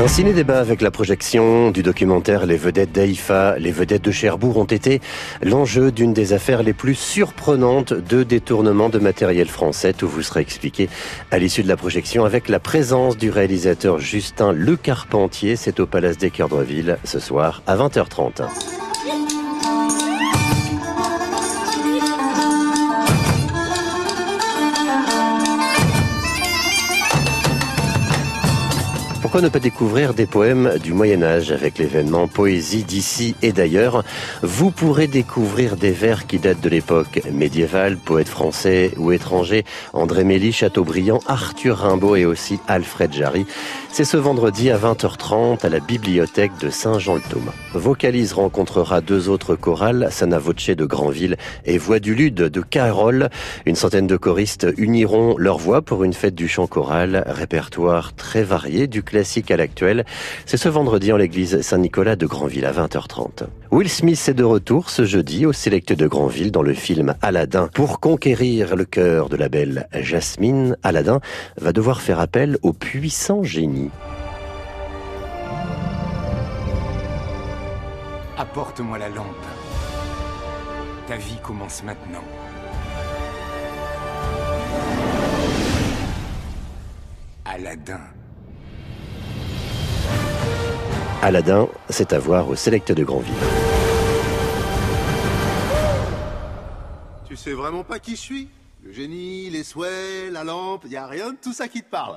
Un ciné-débat avec la projection du documentaire Les vedettes d'Aïfa, les vedettes de Cherbourg ont été l'enjeu d'une des affaires les plus surprenantes de détournement de matériel français. Tout vous sera expliqué à l'issue de la projection avec la présence du réalisateur Justin Le Carpentier. C'est au Palace des Cœurs ce soir à 20h30. Pourquoi ne pas découvrir des poèmes du Moyen Âge avec l'événement Poésie d'ici et d'ailleurs? Vous pourrez découvrir des vers qui datent de l'époque médiévale, poètes français ou étrangers, André Mély, Chateaubriand, Arthur Rimbaud et aussi Alfred Jarry. C'est ce vendredi à 20h30 à la bibliothèque de Saint-Jean-le-Thomas. Vocalise rencontrera deux autres chorales, Sana Voce de Granville et Voix du Lude de Carole. Une centaine de choristes uniront leurs voix pour une fête du chant choral, répertoire très varié du classique à l'actuel. C'est ce vendredi en l'église Saint-Nicolas de Granville à 20h30. Will Smith est de retour ce jeudi au Select de Granville dans le film Aladdin. Pour conquérir le cœur de la belle Jasmine, Aladdin va devoir faire appel au puissant génie. Apporte-moi la lampe. Ta vie commence maintenant. Aladdin. Aladdin, c'est à voir au Select de Granville. Tu sais vraiment pas qui je suis? Le génie, les souhaits, la lampe, y a rien de tout ça qui te parle.